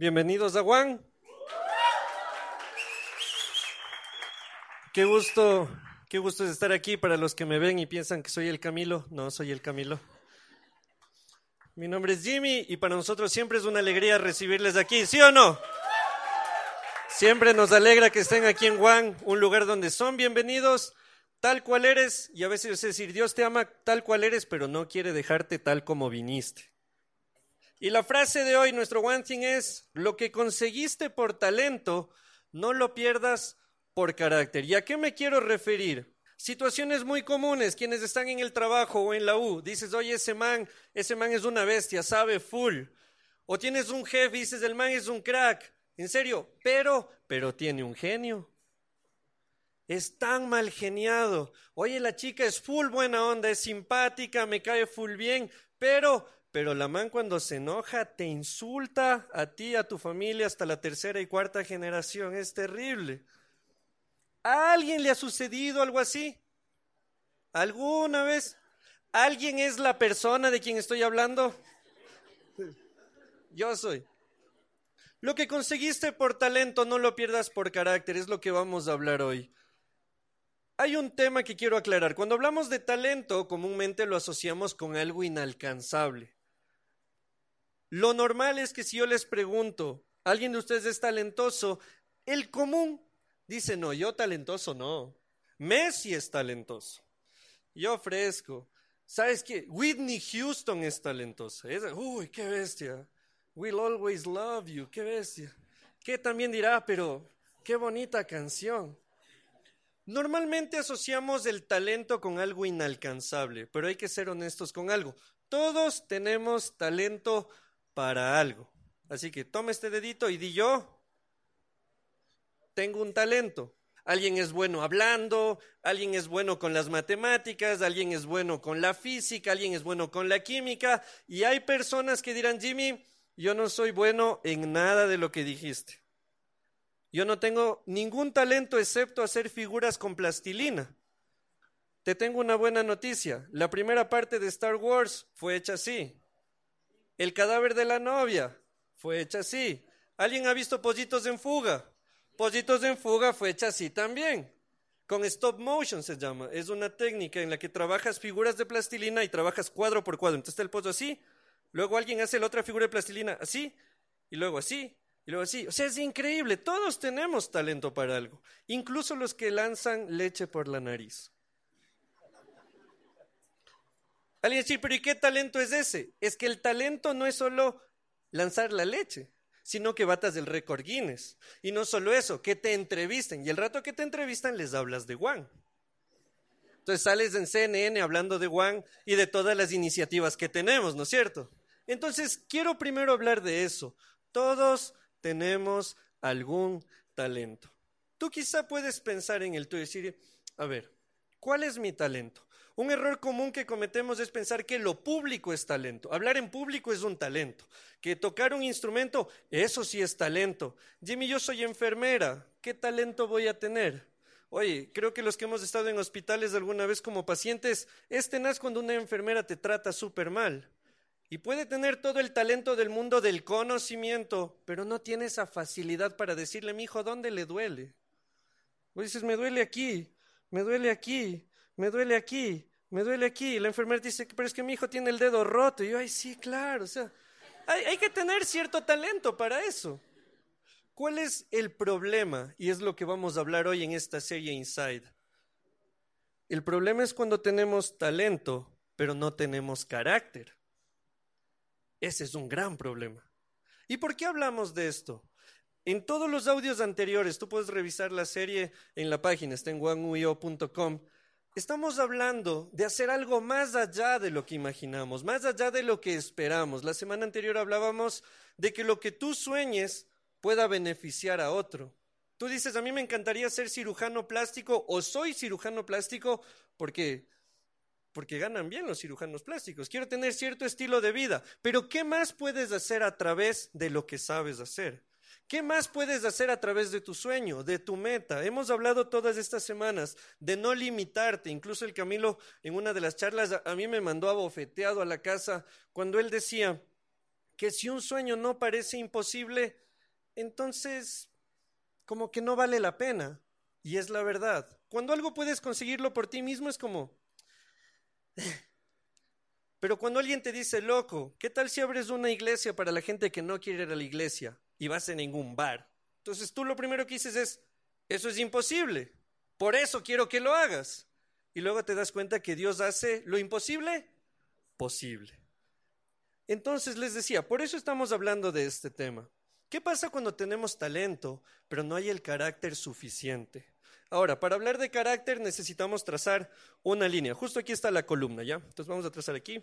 Bienvenidos a Juan. Qué gusto, qué gusto es estar aquí para los que me ven y piensan que soy el Camilo. No, soy el Camilo. Mi nombre es Jimmy y para nosotros siempre es una alegría recibirles aquí, ¿sí o no? Siempre nos alegra que estén aquí en Juan, un lugar donde son bienvenidos tal cual eres y a veces es decir, Dios te ama tal cual eres, pero no quiere dejarte tal como viniste. Y la frase de hoy, nuestro One Thing es, lo que conseguiste por talento, no lo pierdas por carácter. ¿Y a qué me quiero referir? Situaciones muy comunes, quienes están en el trabajo o en la U, dices, oye, ese man, ese man es una bestia, sabe full. O tienes un jefe y dices, el man es un crack, en serio, pero, pero tiene un genio. Es tan mal geniado. Oye, la chica es full buena onda, es simpática, me cae full bien, pero, pero la man cuando se enoja te insulta a ti, a tu familia, hasta la tercera y cuarta generación. Es terrible. ¿A alguien le ha sucedido algo así? ¿Alguna vez? ¿Alguien es la persona de quien estoy hablando? Yo soy. Lo que conseguiste por talento no lo pierdas por carácter, es lo que vamos a hablar hoy. Hay un tema que quiero aclarar. Cuando hablamos de talento, comúnmente lo asociamos con algo inalcanzable. Lo normal es que si yo les pregunto, ¿alguien de ustedes es talentoso? El común dice, no, yo talentoso no. Messi es talentoso. Yo fresco. ¿Sabes qué? Whitney Houston es talentosa. uy, qué bestia. We'll always love you. Qué bestia. ¿Qué también dirá? Pero qué bonita canción. Normalmente asociamos el talento con algo inalcanzable, pero hay que ser honestos con algo. Todos tenemos talento para algo. Así que toma este dedito y di yo, tengo un talento. Alguien es bueno hablando, alguien es bueno con las matemáticas, alguien es bueno con la física, alguien es bueno con la química, y hay personas que dirán, Jimmy, yo no soy bueno en nada de lo que dijiste. Yo no tengo ningún talento excepto hacer figuras con plastilina. Te tengo una buena noticia. La primera parte de Star Wars fue hecha así. El cadáver de la novia fue hecha así. ¿Alguien ha visto Pollitos en Fuga? Pollitos en Fuga fue hecha así también. Con stop motion se llama. Es una técnica en la que trabajas figuras de plastilina y trabajas cuadro por cuadro. Entonces está el pollo así, luego alguien hace la otra figura de plastilina así, y luego así, y luego así. O sea, es increíble. Todos tenemos talento para algo. Incluso los que lanzan leche por la nariz. Alguien dice, pero ¿y qué talento es ese? Es que el talento no es solo lanzar la leche, sino que batas del récord Guinness. Y no solo eso, que te entrevisten. Y el rato que te entrevistan les hablas de Juan. Entonces sales en CNN hablando de Juan y de todas las iniciativas que tenemos, ¿no es cierto? Entonces, quiero primero hablar de eso. Todos tenemos algún talento. Tú quizá puedes pensar en el tuyo y decir, a ver, ¿cuál es mi talento? Un error común que cometemos es pensar que lo público es talento. Hablar en público es un talento. Que tocar un instrumento, eso sí es talento. Jimmy, yo soy enfermera. ¿Qué talento voy a tener? Oye, creo que los que hemos estado en hospitales alguna vez como pacientes, es tenaz cuando una enfermera te trata súper mal. Y puede tener todo el talento del mundo del conocimiento, pero no tiene esa facilidad para decirle, mi hijo, ¿dónde le duele? O dices, me duele aquí, me duele aquí, me duele aquí me duele aquí. Y la enfermera dice, pero es que mi hijo tiene el dedo roto. Y yo, ay, sí, claro. O sea, hay, que tener cierto talento para eso. ¿Cuál es el problema? Y es lo que vamos a hablar hoy en esta serie Inside. El problema es cuando tenemos talento, pero no tenemos carácter. Ese es un gran problema. ¿Y por qué hablamos de esto? En todos los audios anteriores, tú puedes revisar la serie en la página, está en Estamos hablando de hacer algo más allá de lo que imaginamos, más allá de lo que esperamos. La semana anterior hablábamos de que lo que tú sueñes pueda beneficiar a otro. Tú dices, a mí me encantaría ser cirujano plástico o soy cirujano plástico porque porque ganan bien los cirujanos plásticos. Quiero tener cierto estilo de vida, pero ¿qué más puedes hacer a través de lo que sabes hacer? ¿Qué más puedes hacer a través de tu sueño, de tu meta? Hemos hablado todas estas semanas de no limitarte. Incluso el Camilo en una de las charlas a mí me mandó abofeteado a la casa cuando él decía que si un sueño no parece imposible, entonces como que no vale la pena. Y es la verdad. Cuando algo puedes conseguirlo por ti mismo es como... Pero cuando alguien te dice, loco, ¿qué tal si abres una iglesia para la gente que no quiere ir a la iglesia y vas a ningún bar? Entonces tú lo primero que dices es, eso es imposible. Por eso quiero que lo hagas. Y luego te das cuenta que Dios hace lo imposible posible. Entonces les decía, por eso estamos hablando de este tema. ¿Qué pasa cuando tenemos talento, pero no hay el carácter suficiente? Ahora, para hablar de carácter necesitamos trazar una línea. Justo aquí está la columna, ¿ya? Entonces vamos a trazar aquí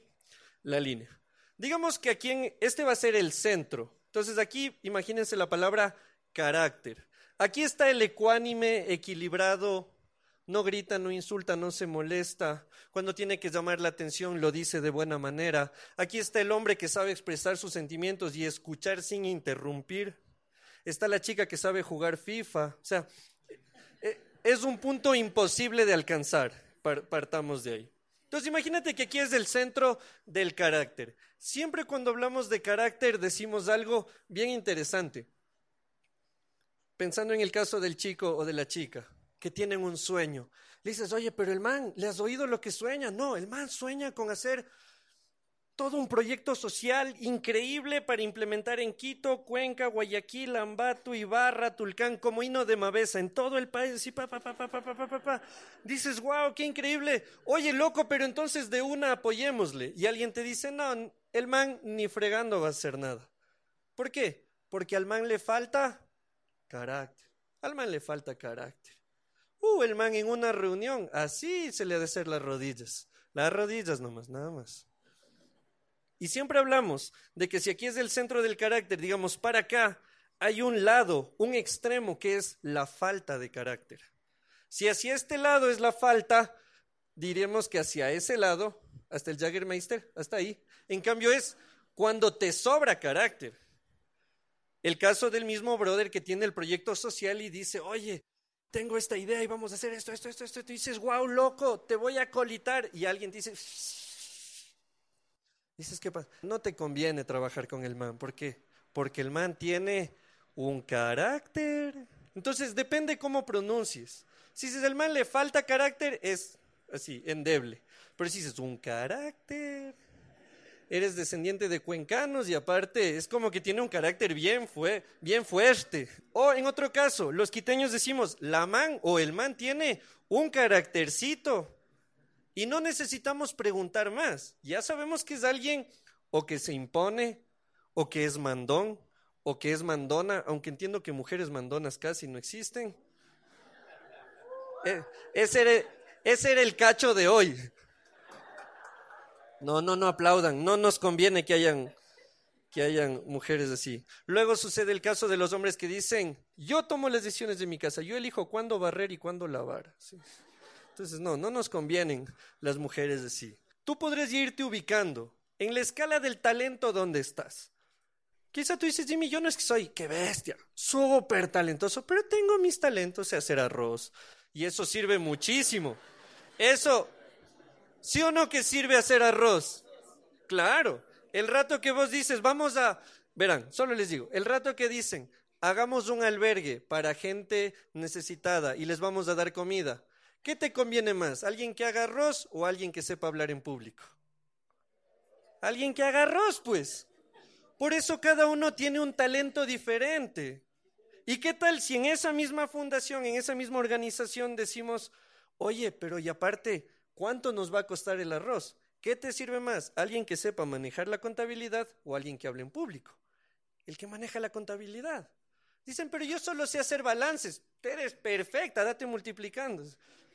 la línea. Digamos que aquí en, este va a ser el centro. Entonces aquí imagínense la palabra carácter. Aquí está el ecuánime, equilibrado, no grita, no insulta, no se molesta. Cuando tiene que llamar la atención lo dice de buena manera. Aquí está el hombre que sabe expresar sus sentimientos y escuchar sin interrumpir. Está la chica que sabe jugar FIFA. O sea, es un punto imposible de alcanzar. Partamos de ahí. Entonces imagínate que aquí es el centro del carácter. Siempre cuando hablamos de carácter decimos algo bien interesante. Pensando en el caso del chico o de la chica que tienen un sueño. Le dices, oye, pero el man, ¿le has oído lo que sueña? No, el man sueña con hacer todo un proyecto social increíble para implementar en Quito, Cuenca, Guayaquil, Ambato, Ibarra, Tulcán, como hino de Mabeza, en todo el país. Y pa, pa, pa, pa, pa, pa, pa, pa. Dices, wow, qué increíble. Oye, loco, pero entonces de una apoyémosle. Y alguien te dice, no, el man ni fregando va a hacer nada. ¿Por qué? Porque al man le falta carácter. Al man le falta carácter. Uh, el man en una reunión, así se le ha de hacer las rodillas. Las rodillas nomás, nada más. Y siempre hablamos de que si aquí es el centro del carácter, digamos, para acá hay un lado, un extremo que es la falta de carácter. Si hacia este lado es la falta, diríamos que hacia ese lado, hasta el Jaggermeister, hasta ahí. En cambio es cuando te sobra carácter. El caso del mismo brother que tiene el proyecto social y dice, oye, tengo esta idea y vamos a hacer esto, esto, esto, esto. Y tú dices, wow, loco, te voy a colitar. Y alguien dice, Dices, ¿qué pasa? No te conviene trabajar con el man. ¿Por qué? Porque el man tiene un carácter. Entonces, depende cómo pronuncies. Si el man le falta carácter, es así, endeble. Pero si dices, un carácter, eres descendiente de cuencanos y aparte es como que tiene un carácter bien, fue, bien fuerte. O en otro caso, los quiteños decimos, la man o el man tiene un caractercito. Y no necesitamos preguntar más. Ya sabemos que es alguien o que se impone, o que es mandón, o que es mandona, aunque entiendo que mujeres mandonas casi no existen. Eh, ese, ese era el cacho de hoy. No, no, no aplaudan. No nos conviene que hayan, que hayan mujeres así. Luego sucede el caso de los hombres que dicen, yo tomo las decisiones de mi casa, yo elijo cuándo barrer y cuándo lavar. Entonces, no, no nos convienen las mujeres así. Tú podrías irte ubicando en la escala del talento donde estás. Quizá tú dices, Jimmy, yo no es que soy, qué bestia, súper talentoso, pero tengo mis talentos de hacer arroz. Y eso sirve muchísimo. Eso, ¿sí o no que sirve hacer arroz? Claro. El rato que vos dices, vamos a, verán, solo les digo, el rato que dicen, hagamos un albergue para gente necesitada y les vamos a dar comida. ¿Qué te conviene más? ¿Alguien que haga arroz o alguien que sepa hablar en público? Alguien que haga arroz, pues. Por eso cada uno tiene un talento diferente. ¿Y qué tal si en esa misma fundación, en esa misma organización decimos, oye, pero y aparte, ¿cuánto nos va a costar el arroz? ¿Qué te sirve más? ¿Alguien que sepa manejar la contabilidad o alguien que hable en público? El que maneja la contabilidad. Dicen, pero yo solo sé hacer balances. Eres perfecta, date multiplicando.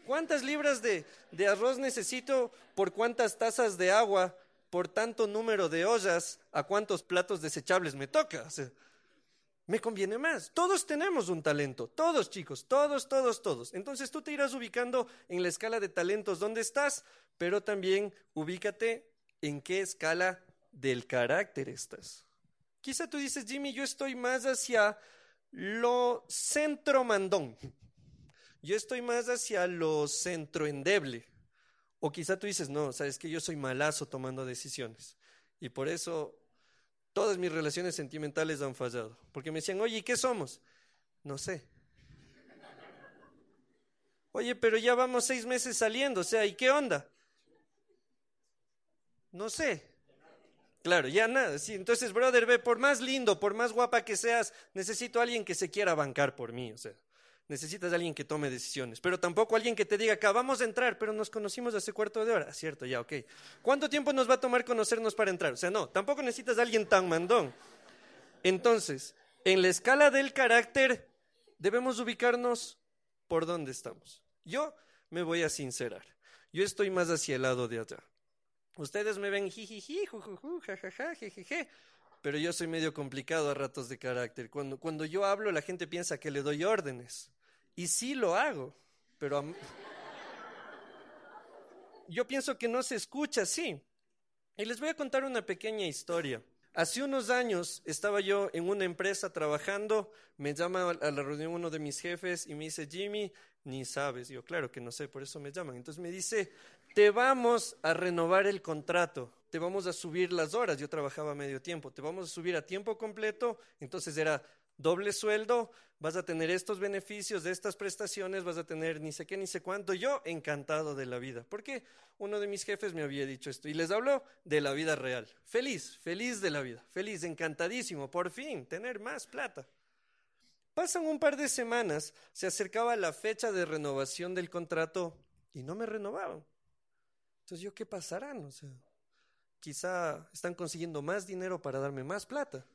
¿Cuántas libras de, arroz necesito por cuántas tazas de agua, por tanto número de ollas, a cuántos platos desechables me toca? Me conviene más. Todos tenemos un talento, todos chicos, todos, todos, todos. Entonces tú te irás ubicando en la escala de talentos donde estás, pero también ubícate en qué escala del carácter estás. Quizá tú dices, Jimmy, yo estoy más hacia lo centro mandón. Yo estoy más hacia lo centro endeble. O quizá tú dices, no, sabes que yo soy malazo tomando decisiones. Y por eso Todas mis relaciones sentimentales han fallado. Porque me decían, oye, ¿y qué somos? No sé. Oye, pero ya vamos seis meses saliendo, o sea, ¿y qué onda? No sé. Claro, ya nada. Sí, entonces, brother, ve, por más lindo, por más guapa que seas, necesito a alguien que se quiera bancar por mí, o sea. Necesitas a alguien que tome decisiones, pero tampoco alguien que te diga, acabamos de entrar, pero nos conocimos hace cuarto de hora. Cierto, ya, ok. ¿Cuánto tiempo nos va a tomar conocernos para entrar? O sea, no, tampoco necesitas a alguien tan mandón. Entonces, en la escala del carácter, debemos ubicarnos por dónde estamos. Yo me voy a sincerar. Yo estoy más hacia el lado de allá. Ustedes me ven jijiji, jujuju, jajaja, jejeje, pero yo soy medio complicado a ratos de carácter. Cuando, cuando yo hablo, la gente piensa que le doy órdenes. Y sí lo hago, pero yo pienso que no se escucha así. Y les voy a contar una pequeña historia. Hace unos años estaba yo en una empresa trabajando, me llama a la reunión uno de mis jefes y me dice, Jimmy, ni sabes. Yo, claro que no sé, por eso me llaman. Entonces me dice, te vamos a renovar el contrato, te vamos a subir las horas. Yo trabajaba medio tiempo, te vamos a subir a tiempo completo. Entonces era doble sueldo, vas a tener estos beneficios de estas prestaciones, vas a tener ni sé qué, ni sé cuánto. Yo encantado de la vida, porque uno de mis jefes me había dicho esto y les habló de la vida real. Feliz, feliz de la vida, feliz, encantadísimo, por fin, tener más plata. Pasan un par de semanas, se acercaba la fecha de renovación del contrato y no me renovaban. Entonces yo, ¿qué pasará? O sea, quizá están consiguiendo más dinero para darme más plata.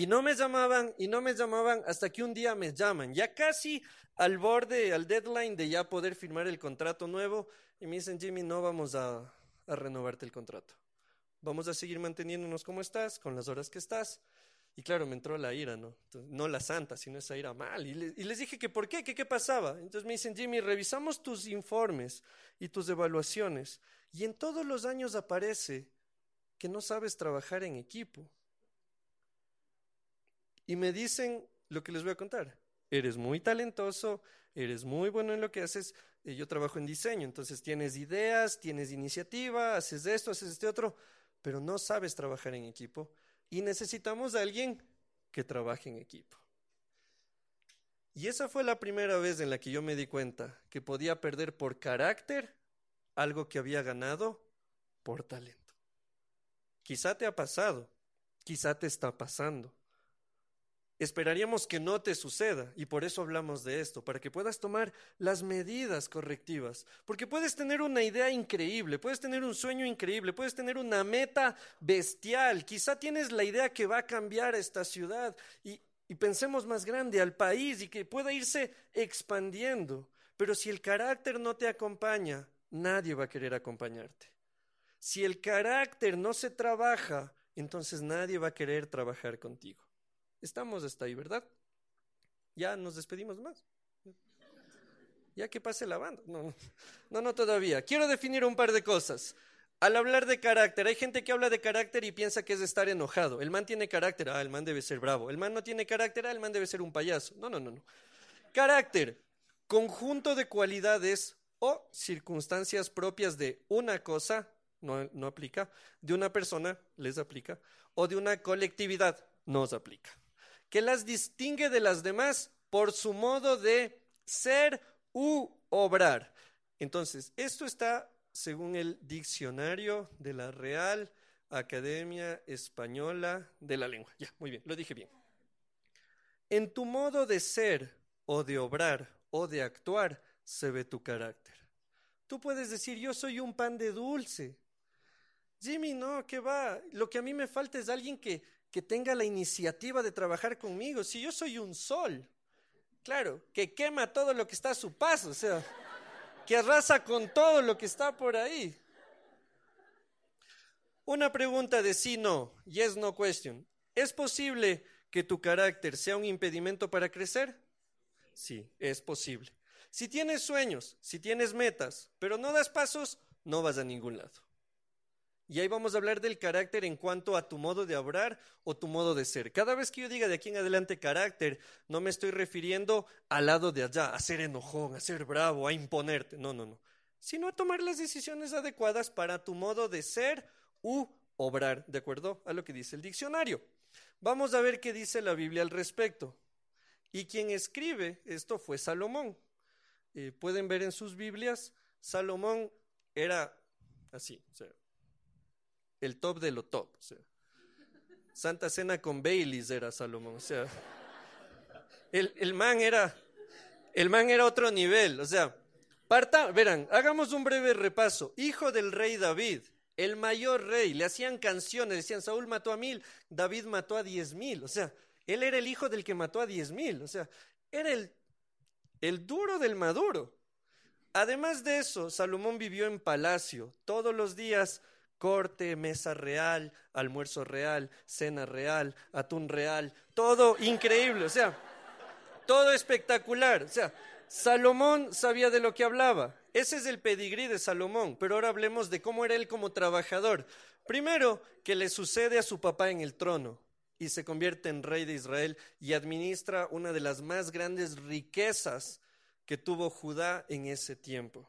Y no me llamaban, y no me llamaban hasta que un día me llaman, ya casi al borde, al deadline de ya poder firmar el contrato nuevo, y me dicen, Jimmy, no vamos a, renovarte el contrato. Vamos a seguir manteniéndonos como estás, con las horas que estás. Y claro, me entró la ira, ¿no? no la santa, sino esa ira mal. Y, les dije que por qué, que qué pasaba. Entonces me dicen, Jimmy, revisamos tus informes y tus evaluaciones. Y en todos los años aparece que no sabes trabajar en equipo. Y me dicen lo que les voy a contar. Eres muy talentoso, eres muy bueno en lo que haces. Eh, yo trabajo en diseño, entonces tienes ideas, tienes iniciativa, haces esto, haces este otro, pero no sabes trabajar en equipo y necesitamos a alguien que trabaje en equipo. Y esa fue la primera vez en la que yo me di cuenta que podía perder por carácter algo que había ganado por talento. Quizá te ha pasado, quizá te está pasando. Esperaríamos que no te suceda y por eso hablamos de esto, para que puedas tomar las medidas correctivas. Porque puedes tener una idea increíble, puedes tener un sueño increíble, puedes tener una meta bestial. Quizá tienes la idea que va a cambiar esta ciudad y, y pensemos más grande al país y que pueda irse expandiendo. Pero si el carácter no te acompaña, nadie va a querer acompañarte. Si el carácter no se trabaja, entonces nadie va a querer trabajar contigo. Estamos hasta ahí, ¿verdad? Ya nos despedimos más. Ya que pase la banda. No, no, no todavía. Quiero definir un par de cosas. Al hablar de carácter, hay gente que habla de carácter y piensa que es estar enojado. El man tiene carácter, ah, el man debe ser bravo. El man no tiene carácter, ah, el man debe ser un payaso. No, no, no, no. Carácter, conjunto de cualidades o circunstancias propias de una cosa, no, no aplica, de una persona, les aplica, o de una colectividad, nos aplica que las distingue de las demás por su modo de ser u obrar. Entonces, esto está según el diccionario de la Real Academia Española de la Lengua. Ya, muy bien, lo dije bien. En tu modo de ser o de obrar o de actuar se ve tu carácter. Tú puedes decir, yo soy un pan de dulce. Jimmy, no, ¿qué va? Lo que a mí me falta es alguien que, que tenga la iniciativa de trabajar conmigo. Si yo soy un sol, claro, que quema todo lo que está a su paso, o sea, que arrasa con todo lo que está por ahí. Una pregunta de sí no, yes no question. ¿Es posible que tu carácter sea un impedimento para crecer? Sí, es posible. Si tienes sueños, si tienes metas, pero no das pasos, no vas a ningún lado. Y ahí vamos a hablar del carácter en cuanto a tu modo de obrar o tu modo de ser. Cada vez que yo diga de aquí en adelante carácter, no me estoy refiriendo al lado de allá, a ser enojón, a ser bravo, a imponerte. No, no, no. Sino a tomar las decisiones adecuadas para tu modo de ser u obrar de acuerdo a lo que dice el diccionario. Vamos a ver qué dice la Biblia al respecto. Y quien escribe esto fue Salomón. Eh, pueden ver en sus Biblias, Salomón era así, o sea, el top de lo top. O sea, Santa Cena con Baileys era Salomón. O sea, el, el man era, el man era otro nivel. O sea, parta, verán, hagamos un breve repaso. Hijo del rey David, el mayor rey, le hacían canciones, decían, Saúl mató a mil, David mató a diez mil. O sea, él era el hijo del que mató a diez mil. O sea, era el, el duro del maduro. Además de eso, Salomón vivió en palacio. Todos los días corte, mesa real, almuerzo real, cena real, atún real, todo increíble, o sea, todo espectacular. O sea, Salomón sabía de lo que hablaba. Ese es el pedigrí de Salomón, pero ahora hablemos de cómo era él como trabajador. Primero, que le sucede a su papá en el trono y se convierte en rey de Israel y administra una de las más grandes riquezas que tuvo Judá en ese tiempo.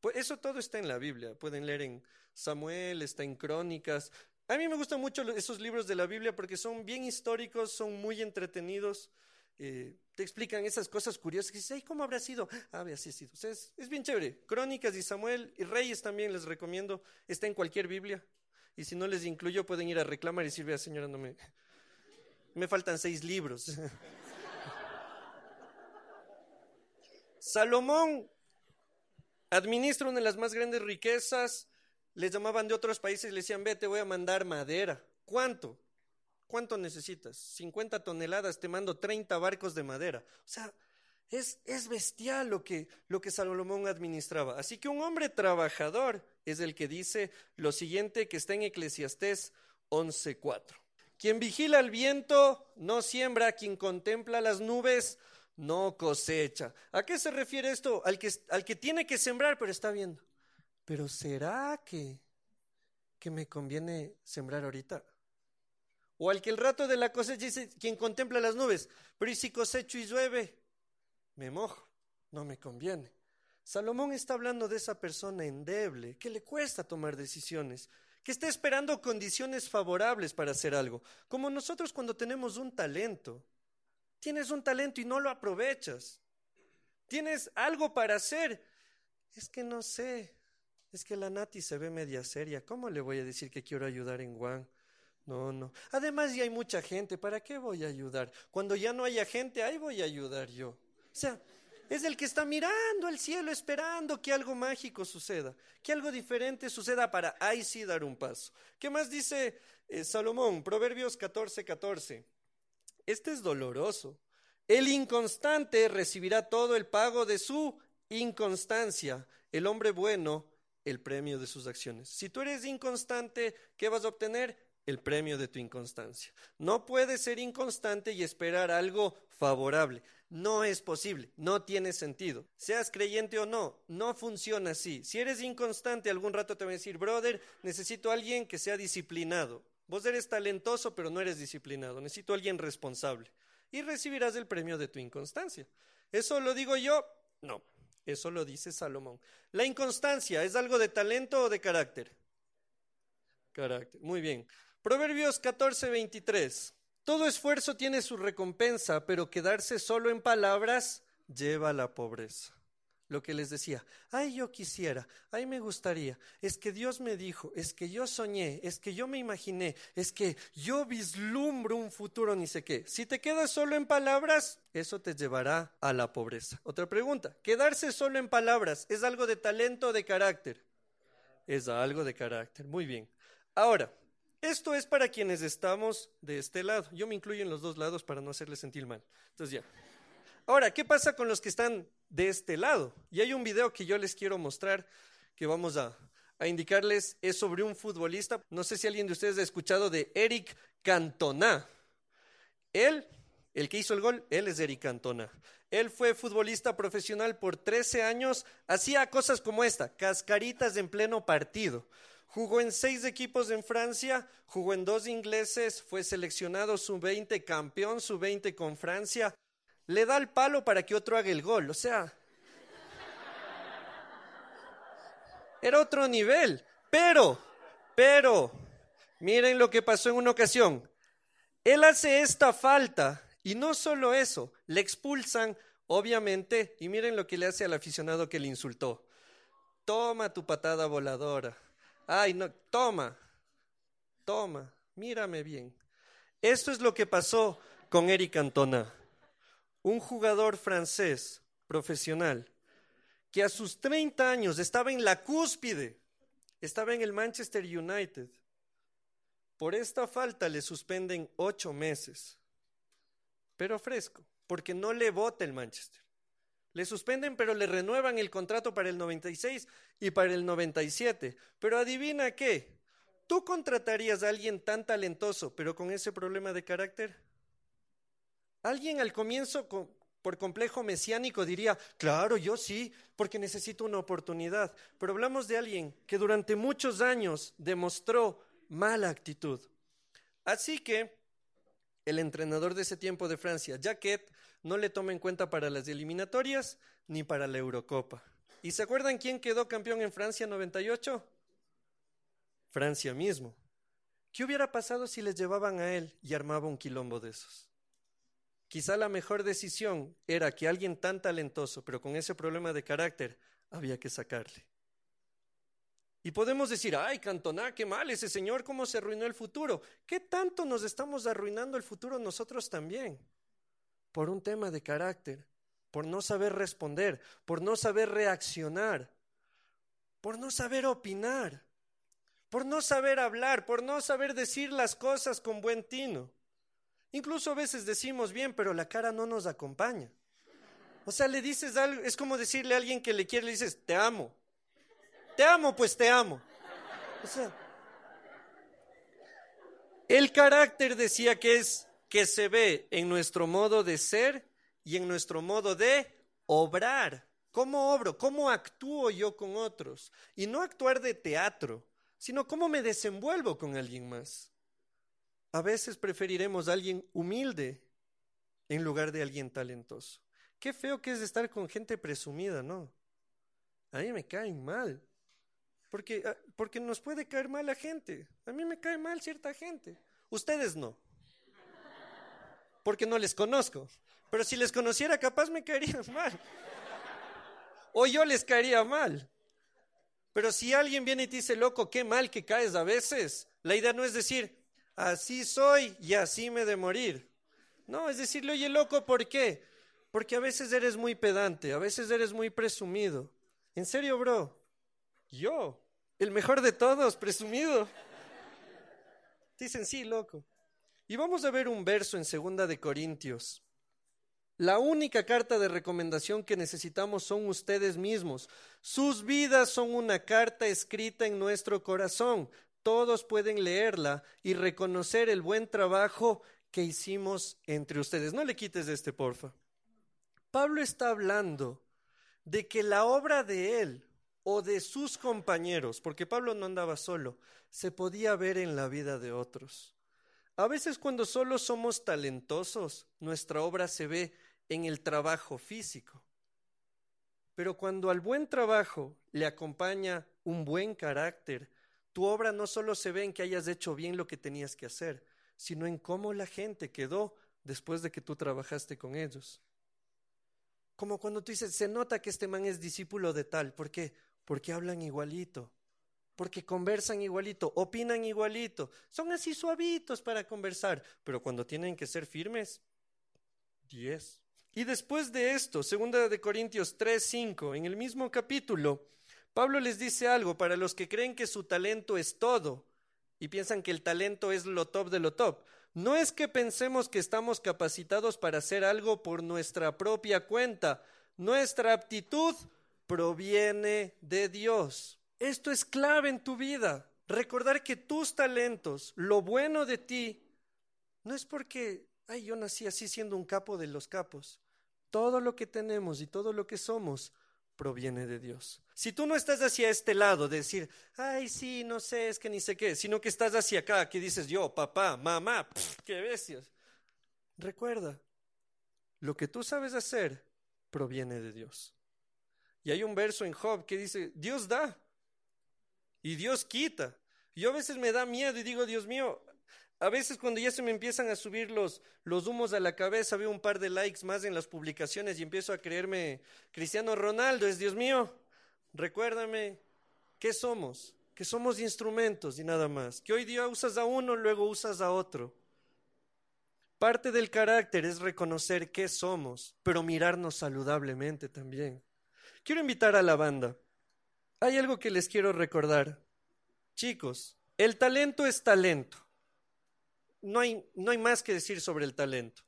Pues eso todo está en la Biblia, pueden leer en Samuel, está en Crónicas. A mí me gustan mucho esos libros de la Biblia porque son bien históricos, son muy entretenidos, eh, te explican esas cosas curiosas que dices, ¿cómo habrá sido? Ah, así ha sido. es, es bien chévere. Crónicas y Samuel y Reyes también les recomiendo, está en cualquier Biblia. Y si no les incluyo, pueden ir a reclamar y decir, vea señora, no me, me faltan seis libros. Salomón administra una de las más grandes riquezas. Les llamaban de otros países y le decían, ve, te voy a mandar madera. ¿Cuánto? ¿Cuánto necesitas? 50 toneladas, te mando 30 barcos de madera. O sea, es, es bestial lo que, lo que Salomón administraba. Así que un hombre trabajador es el que dice lo siguiente que está en Eclesiastés 11.4. Quien vigila el viento no siembra, quien contempla las nubes no cosecha. ¿A qué se refiere esto? Al que, al que tiene que sembrar, pero está viendo. Pero ¿será que, que me conviene sembrar ahorita? O al que el rato de la cosecha dice, quien contempla las nubes, pero ¿y si cosecho y llueve? Me mojo, no me conviene. Salomón está hablando de esa persona endeble, que le cuesta tomar decisiones, que está esperando condiciones favorables para hacer algo, como nosotros cuando tenemos un talento. Tienes un talento y no lo aprovechas. Tienes algo para hacer. Es que no sé. Es que la Nati se ve media seria. ¿Cómo le voy a decir que quiero ayudar en Juan? No, no. Además ya hay mucha gente. ¿Para qué voy a ayudar? Cuando ya no haya gente, ahí voy a ayudar yo. O sea, es el que está mirando al cielo esperando que algo mágico suceda, que algo diferente suceda para ahí sí dar un paso. ¿Qué más dice eh, Salomón? Proverbios 14, 14. Este es doloroso. El inconstante recibirá todo el pago de su inconstancia. El hombre bueno, el premio de sus acciones. Si tú eres inconstante, ¿qué vas a obtener? El premio de tu inconstancia. No puedes ser inconstante y esperar algo favorable. No es posible, no tiene sentido. Seas creyente o no, no funciona así. Si eres inconstante, algún rato te va a decir, brother, necesito a alguien que sea disciplinado. Vos eres talentoso, pero no eres disciplinado. Necesito a alguien responsable. Y recibirás el premio de tu inconstancia. ¿Eso lo digo yo? No. Eso lo dice Salomón. La inconstancia, ¿es algo de talento o de carácter? Carácter. Muy bien. Proverbios 14, 23. Todo esfuerzo tiene su recompensa, pero quedarse solo en palabras lleva a la pobreza lo que les decía, ay yo quisiera, ay me gustaría, es que Dios me dijo, es que yo soñé, es que yo me imaginé, es que yo vislumbro un futuro ni sé qué. Si te quedas solo en palabras, eso te llevará a la pobreza. Otra pregunta, ¿quedarse solo en palabras es algo de talento o de carácter? Es algo de carácter, muy bien. Ahora, esto es para quienes estamos de este lado. Yo me incluyo en los dos lados para no hacerles sentir mal. Entonces ya. Ahora, ¿qué pasa con los que están de este lado? Y hay un video que yo les quiero mostrar que vamos a, indicarles. Es sobre un futbolista. No sé si alguien de ustedes ha escuchado de Eric Cantona. Él, el que hizo el gol, él es Eric Cantona. Él fue futbolista profesional por 13 años. Hacía cosas como esta, cascaritas en pleno partido. Jugó en seis equipos en Francia, jugó en dos ingleses, fue seleccionado sub-20, campeón sub-20 con Francia, le da el palo para que otro haga el gol. O sea, era otro nivel. Pero, pero, Miren lo que pasó en una ocasión. Él hace esta falta y no solo eso, le expulsan, obviamente, y miren lo que le hace al aficionado que le insultó. Toma tu patada voladora. Ay, no, toma, toma, mírame bien. Esto es lo que pasó con Eric Cantona, un jugador francés profesional que a sus 30 años estaba en la cúspide, estaba en el Manchester United. Por esta falta le suspenden ocho meses, pero fresco, porque no le vota el Manchester. Le suspenden, pero le renuevan el contrato para el 96 y para el 97. Pero adivina qué, ¿tú contratarías a alguien tan talentoso, pero con ese problema de carácter? Alguien al comienzo por complejo mesiánico diría, claro, yo sí, porque necesito una oportunidad. Pero hablamos de alguien que durante muchos años demostró mala actitud. Así que el entrenador de ese tiempo de Francia, Jacquet, no le toma en cuenta para las eliminatorias ni para la Eurocopa. ¿Y se acuerdan quién quedó campeón en Francia 98? Francia mismo. ¿Qué hubiera pasado si les llevaban a él y armaba un quilombo de esos? Quizá la mejor decisión era que alguien tan talentoso, pero con ese problema de carácter, había que sacarle. Y podemos decir, ay, Cantona, qué mal ese señor, cómo se arruinó el futuro. ¿Qué tanto nos estamos arruinando el futuro nosotros también? Por un tema de carácter, por no saber responder, por no saber reaccionar, por no saber opinar, por no saber hablar, por no saber decir las cosas con buen tino. Incluso a veces decimos bien, pero la cara no nos acompaña. O sea, le dices algo, es como decirle a alguien que le quiere, le dices, te amo. Te amo, pues te amo. O sea, el carácter decía que es que se ve en nuestro modo de ser y en nuestro modo de obrar. ¿Cómo obro? ¿Cómo actúo yo con otros? Y no actuar de teatro, sino cómo me desenvuelvo con alguien más. A veces preferiremos a alguien humilde en lugar de alguien talentoso. Qué feo que es estar con gente presumida, ¿no? A mí me caen mal. Porque, ah, porque nos puede caer mal la gente. A mí me cae mal cierta gente. Ustedes no. Porque no les conozco. Pero si les conociera, capaz me caería mal. O yo les caería mal. Pero si alguien viene y te dice, loco, qué mal que caes a veces, la idea no es decir, así soy y así me de morir. No, es decirle, oye, loco, ¿por qué? Porque a veces eres muy pedante, a veces eres muy presumido. En serio, bro, yo, el mejor de todos, presumido. Dicen, sí, loco. Y vamos a ver un verso en Segunda de Corintios. La única carta de recomendación que necesitamos son ustedes mismos. Sus vidas son una carta escrita en nuestro corazón todos pueden leerla y reconocer el buen trabajo que hicimos entre ustedes. No le quites de este, porfa. Pablo está hablando de que la obra de él o de sus compañeros, porque Pablo no andaba solo, se podía ver en la vida de otros. A veces cuando solo somos talentosos, nuestra obra se ve en el trabajo físico. Pero cuando al buen trabajo le acompaña un buen carácter, tu obra no solo se ve en que hayas hecho bien lo que tenías que hacer, sino en cómo la gente quedó después de que tú trabajaste con ellos. Como cuando tú dices, se nota que este man es discípulo de tal. ¿Por qué? Porque hablan igualito, porque conversan igualito, opinan igualito, son así suavitos para conversar, pero cuando tienen que ser firmes, diez. Y después de esto, segunda de Corintios 3, 5, en el mismo capítulo, Pablo les dice algo para los que creen que su talento es todo y piensan que el talento es lo top de lo top. No es que pensemos que estamos capacitados para hacer algo por nuestra propia cuenta. Nuestra aptitud proviene de Dios. Esto es clave en tu vida. Recordar que tus talentos, lo bueno de ti, no es porque, ay, yo nací así siendo un capo de los capos. Todo lo que tenemos y todo lo que somos proviene de Dios. Si tú no estás hacia este lado, de decir, ay, sí, no sé, es que ni sé qué, sino que estás hacia acá, que dices yo, papá, mamá, qué bestias. Recuerda, lo que tú sabes hacer proviene de Dios. Y hay un verso en Job que dice, Dios da y Dios quita. Yo a veces me da miedo y digo, Dios mío, a veces cuando ya se me empiezan a subir los, los humos a la cabeza, veo un par de likes más en las publicaciones y empiezo a creerme Cristiano Ronaldo, es Dios mío, recuérdame, ¿qué somos? Que somos instrumentos y nada más. Que hoy día usas a uno, luego usas a otro. Parte del carácter es reconocer qué somos, pero mirarnos saludablemente también. Quiero invitar a la banda. Hay algo que les quiero recordar. Chicos, el talento es talento. No hay, no hay más que decir sobre el talento.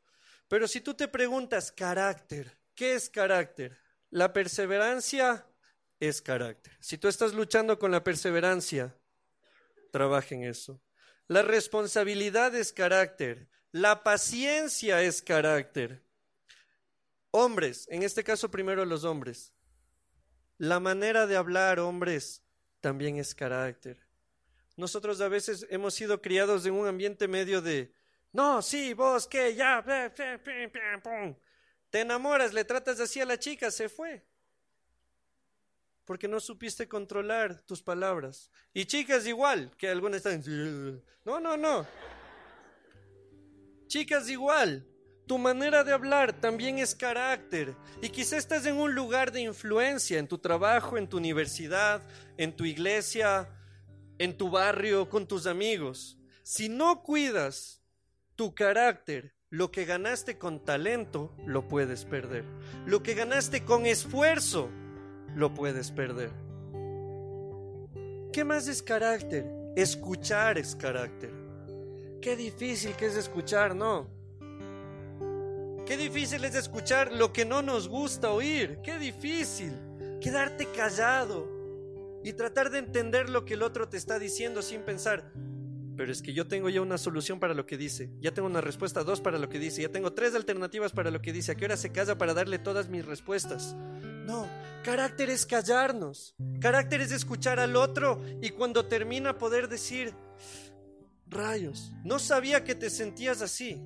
Pero si tú te preguntas carácter, ¿qué es carácter? La perseverancia es carácter. Si tú estás luchando con la perseverancia, trabaja en eso. La responsabilidad es carácter. La paciencia es carácter. Hombres, en este caso primero los hombres. La manera de hablar, hombres, también es carácter. Nosotros a veces hemos sido criados en un ambiente medio de, no, sí, vos, ¿qué? Ya, te enamoras, le tratas así a la chica, se fue. Porque no supiste controlar tus palabras. Y chicas igual, que algunas están, no, no, no. Chicas igual, tu manera de hablar también es carácter. Y quizá estás en un lugar de influencia, en tu trabajo, en tu universidad, en tu iglesia, en tu barrio, con tus amigos. Si no cuidas tu carácter, lo que ganaste con talento, lo puedes perder. Lo que ganaste con esfuerzo, lo puedes perder. ¿Qué más es carácter? Escuchar es carácter. Qué difícil que es escuchar, ¿no? Qué difícil es escuchar lo que no nos gusta oír. Qué difícil. Quedarte callado y tratar de entender lo que el otro te está diciendo sin pensar. Pero es que yo tengo ya una solución para lo que dice. Ya tengo una respuesta dos para lo que dice. Ya tengo tres alternativas para lo que dice. ¿A qué hora se casa para darle todas mis respuestas? No, carácter es callarnos. Carácter es escuchar al otro y cuando termina poder decir, Rayos, no sabía que te sentías así.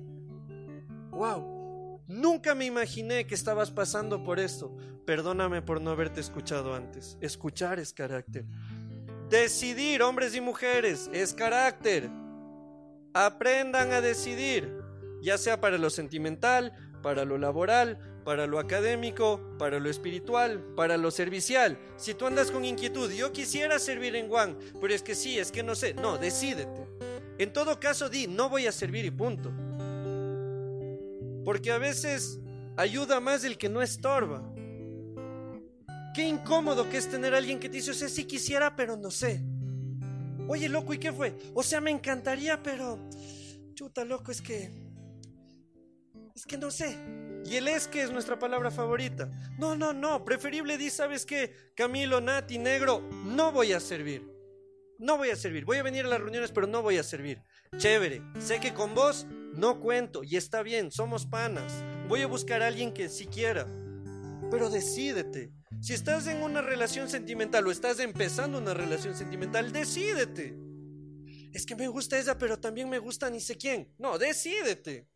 Wow, nunca me imaginé que estabas pasando por esto. Perdóname por no haberte escuchado antes. Escuchar es carácter. Decidir, hombres y mujeres, es carácter. Aprendan a decidir, ya sea para lo sentimental, para lo laboral, para lo académico, para lo espiritual, para lo servicial. Si tú andas con inquietud, yo quisiera servir en Juan, pero es que sí, es que no sé, no, decídete. En todo caso, di, no voy a servir y punto. Porque a veces ayuda más el que no estorba. Qué incómodo que es tener alguien que te dice, o sea, sí quisiera, pero no sé. Oye, loco, ¿y qué fue? O sea, me encantaría, pero... Chuta, loco, es que... Es que no sé. Y el es que es nuestra palabra favorita. No, no, no. Preferible di, ¿sabes qué? Camilo, Nati, Negro, no voy a servir no voy a servir. Voy a venir a las reuniones, pero no voy a servir. Chévere, sé que con vos no cuento y está bien, somos panas. Voy a buscar a alguien que sí quiera. Pero decídete. Si estás en una relación sentimental o estás empezando una relación sentimental, decídete. Es que me gusta ella, pero también me gusta ni sé quién. No, decídete.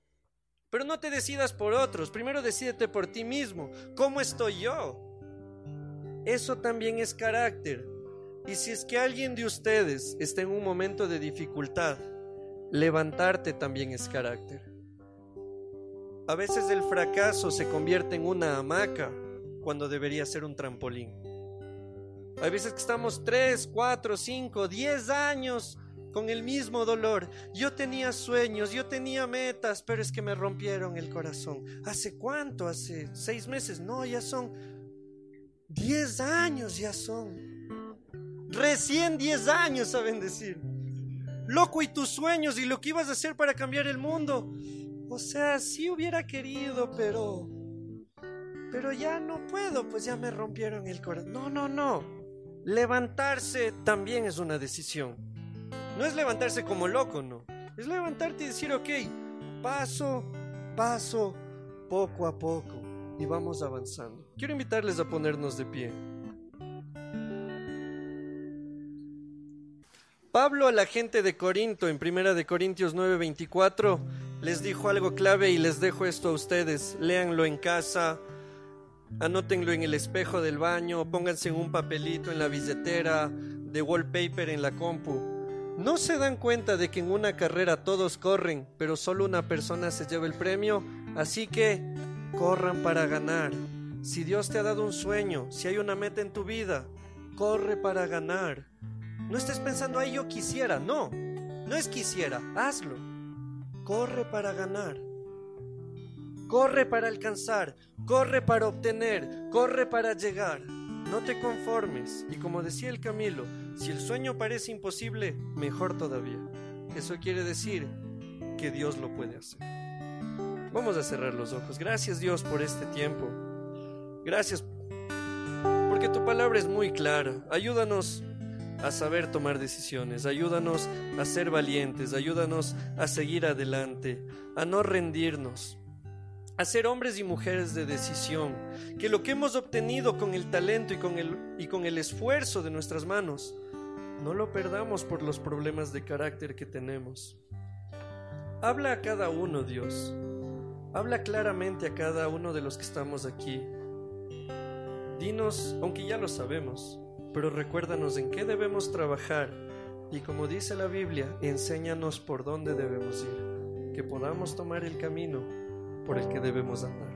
Pero no te decidas por otros. Primero decídete por ti mismo. ¿Cómo estoy yo? Eso también es carácter. Y si es que alguien de ustedes está en un momento de dificultad, levantarte también es carácter. A veces el fracaso se convierte en una hamaca cuando debería ser un trampolín. Hay veces que estamos 3, 4, 5, 10 años con el mismo dolor. Yo tenía sueños, yo tenía metas, pero es que me rompieron el corazón. ¿Hace cuánto? ¿Hace seis meses? No, ya son 10 años, ya son. Recién 10 años saben decir. Loco, y tus sueños y lo que ibas a hacer para cambiar el mundo. O sea, sí hubiera querido, pero... Pero ya no puedo, pues ya me rompieron el corazón. No, no, no. Levantarse también es una decisión. No es levantarse como loco, no. Es levantarte y decir, ok, paso, paso, poco a poco. Y vamos avanzando. Quiero invitarles a ponernos de pie. Pablo a la gente de Corinto en Primera de Corintios 9:24 les dijo algo clave y les dejo esto a ustedes. Léanlo en casa, anótenlo en el espejo del baño, pónganse un papelito en la billetera, de wallpaper en la compu. ¿No se dan cuenta de que en una carrera todos corren, pero solo una persona se lleva el premio? Así que corran para ganar. Si Dios te ha dado un sueño, si hay una meta en tu vida, corre para ganar. No estés pensando, ay, yo quisiera. No, no es quisiera, hazlo. Corre para ganar. Corre para alcanzar, corre para obtener, corre para llegar. No te conformes. Y como decía el Camilo, si el sueño parece imposible, mejor todavía. Eso quiere decir que Dios lo puede hacer. Vamos a cerrar los ojos. Gracias Dios por este tiempo. Gracias porque tu palabra es muy clara. Ayúdanos a saber tomar decisiones. Ayúdanos a ser valientes. Ayúdanos a seguir adelante. A no rendirnos a ser hombres y mujeres de decisión, que lo que hemos obtenido con el talento y con el, y con el esfuerzo de nuestras manos, no lo perdamos por los problemas de carácter que tenemos. Habla a cada uno, Dios. Habla claramente a cada uno de los que estamos aquí. Dinos, aunque ya lo sabemos, pero recuérdanos en qué debemos trabajar y como dice la Biblia, enséñanos por dónde debemos ir, que podamos tomar el camino por el que debemos andar.